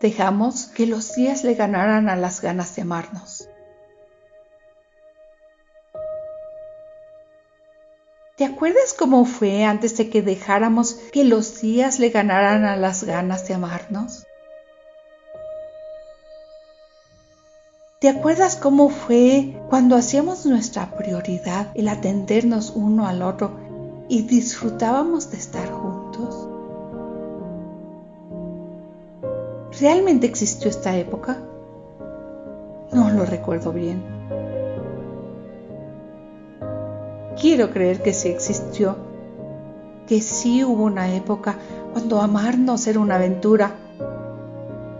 dejamos que los días le ganaran a las ganas de amarnos. ¿Te acuerdas cómo fue antes de que dejáramos que los días le ganaran a las ganas de amarnos? ¿Te acuerdas cómo fue cuando hacíamos nuestra prioridad el atendernos uno al otro y disfrutábamos de estar juntos? ¿Realmente existió esta época? No lo recuerdo bien. Quiero creer que sí existió, que sí hubo una época cuando amarnos era una aventura,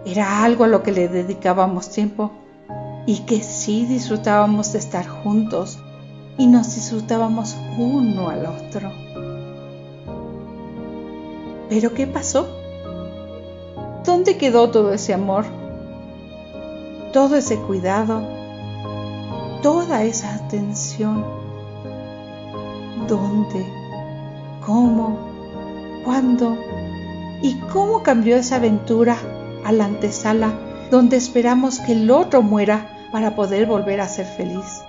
era algo a lo que le dedicábamos tiempo y que sí disfrutábamos de estar juntos y nos disfrutábamos uno al otro. Pero ¿qué pasó? ¿Dónde quedó todo ese amor? Todo ese cuidado, toda esa atención. ¿Dónde? ¿Cómo? ¿Cuándo? ¿Y cómo cambió esa aventura a la antesala donde esperamos que el otro muera para poder volver a ser feliz.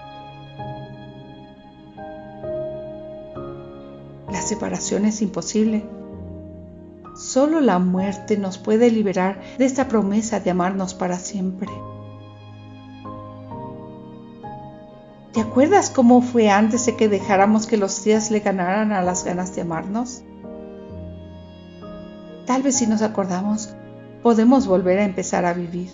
La separación es imposible. Solo la muerte nos puede liberar de esta promesa de amarnos para siempre. ¿Te acuerdas cómo fue antes de que dejáramos que los días le ganaran a las ganas de amarnos? Tal vez si nos acordamos, podemos volver a empezar a vivir.